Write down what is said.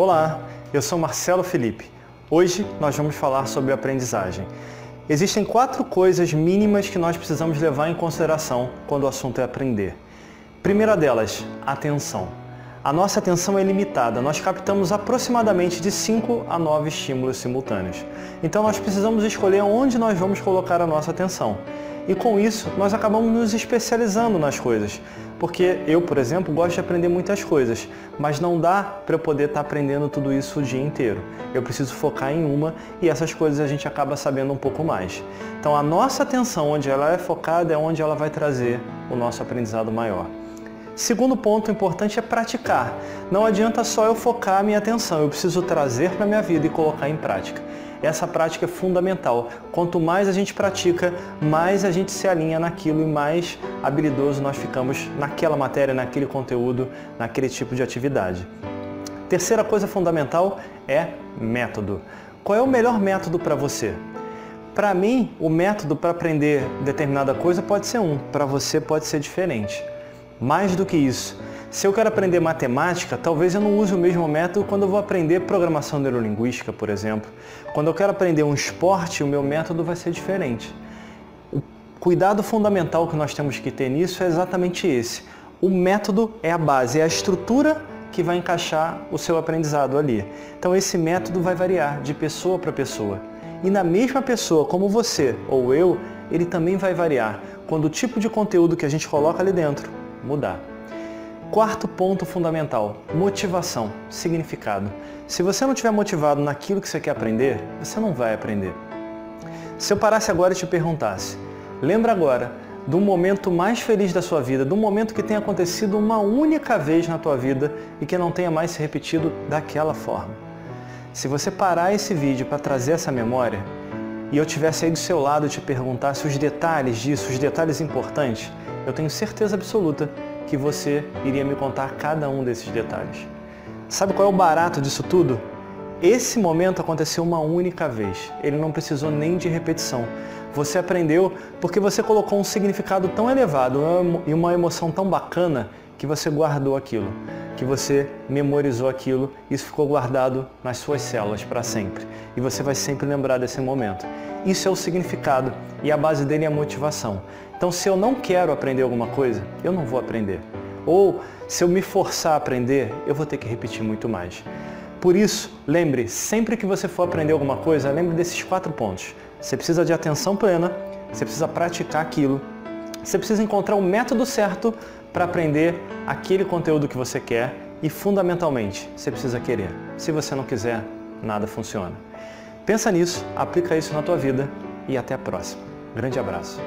Olá, eu sou Marcelo Felipe. Hoje nós vamos falar sobre aprendizagem. Existem quatro coisas mínimas que nós precisamos levar em consideração quando o assunto é aprender. Primeira delas, atenção. A nossa atenção é limitada, nós captamos aproximadamente de 5 a 9 estímulos simultâneos. Então nós precisamos escolher onde nós vamos colocar a nossa atenção. E com isso, nós acabamos nos especializando nas coisas. Porque eu, por exemplo, gosto de aprender muitas coisas, mas não dá para eu poder estar tá aprendendo tudo isso o dia inteiro. Eu preciso focar em uma e essas coisas a gente acaba sabendo um pouco mais. Então a nossa atenção, onde ela é focada, é onde ela vai trazer o nosso aprendizado maior. Segundo ponto importante é praticar. Não adianta só eu focar a minha atenção, eu preciso trazer para a minha vida e colocar em prática. Essa prática é fundamental. Quanto mais a gente pratica, mais a gente se alinha naquilo e mais habilidoso nós ficamos naquela matéria, naquele conteúdo, naquele tipo de atividade. Terceira coisa fundamental é método. Qual é o melhor método para você? Para mim, o método para aprender determinada coisa pode ser um, para você pode ser diferente. Mais do que isso, se eu quero aprender matemática, talvez eu não use o mesmo método quando eu vou aprender programação neurolinguística, por exemplo. Quando eu quero aprender um esporte, o meu método vai ser diferente. O cuidado fundamental que nós temos que ter nisso é exatamente esse. O método é a base, é a estrutura que vai encaixar o seu aprendizado ali. Então esse método vai variar de pessoa para pessoa. E na mesma pessoa, como você ou eu, ele também vai variar quando o tipo de conteúdo que a gente coloca ali dentro mudar. Quarto ponto fundamental, motivação, significado. Se você não estiver motivado naquilo que você quer aprender, você não vai aprender. Se eu parasse agora e te perguntasse, lembra agora do momento mais feliz da sua vida, do momento que tenha acontecido uma única vez na tua vida e que não tenha mais se repetido daquela forma. Se você parar esse vídeo para trazer essa memória e eu tivesse aí do seu lado e te perguntasse os detalhes disso, os detalhes importantes, eu tenho certeza absoluta que você iria me contar cada um desses detalhes. Sabe qual é o barato disso tudo? Esse momento aconteceu uma única vez. Ele não precisou nem de repetição. Você aprendeu porque você colocou um significado tão elevado e uma emoção tão bacana que você guardou aquilo, que você memorizou aquilo, isso ficou guardado nas suas células para sempre. E você vai sempre lembrar desse momento. Isso é o significado e a base dele é a motivação. Então, se eu não quero aprender alguma coisa, eu não vou aprender. Ou se eu me forçar a aprender, eu vou ter que repetir muito mais. Por isso, lembre, sempre que você for aprender alguma coisa, lembre desses quatro pontos. Você precisa de atenção plena, você precisa praticar aquilo, você precisa encontrar o método certo para aprender aquele conteúdo que você quer e, fundamentalmente, você precisa querer. Se você não quiser, nada funciona. Pensa nisso, aplica isso na tua vida e até a próxima. Grande abraço.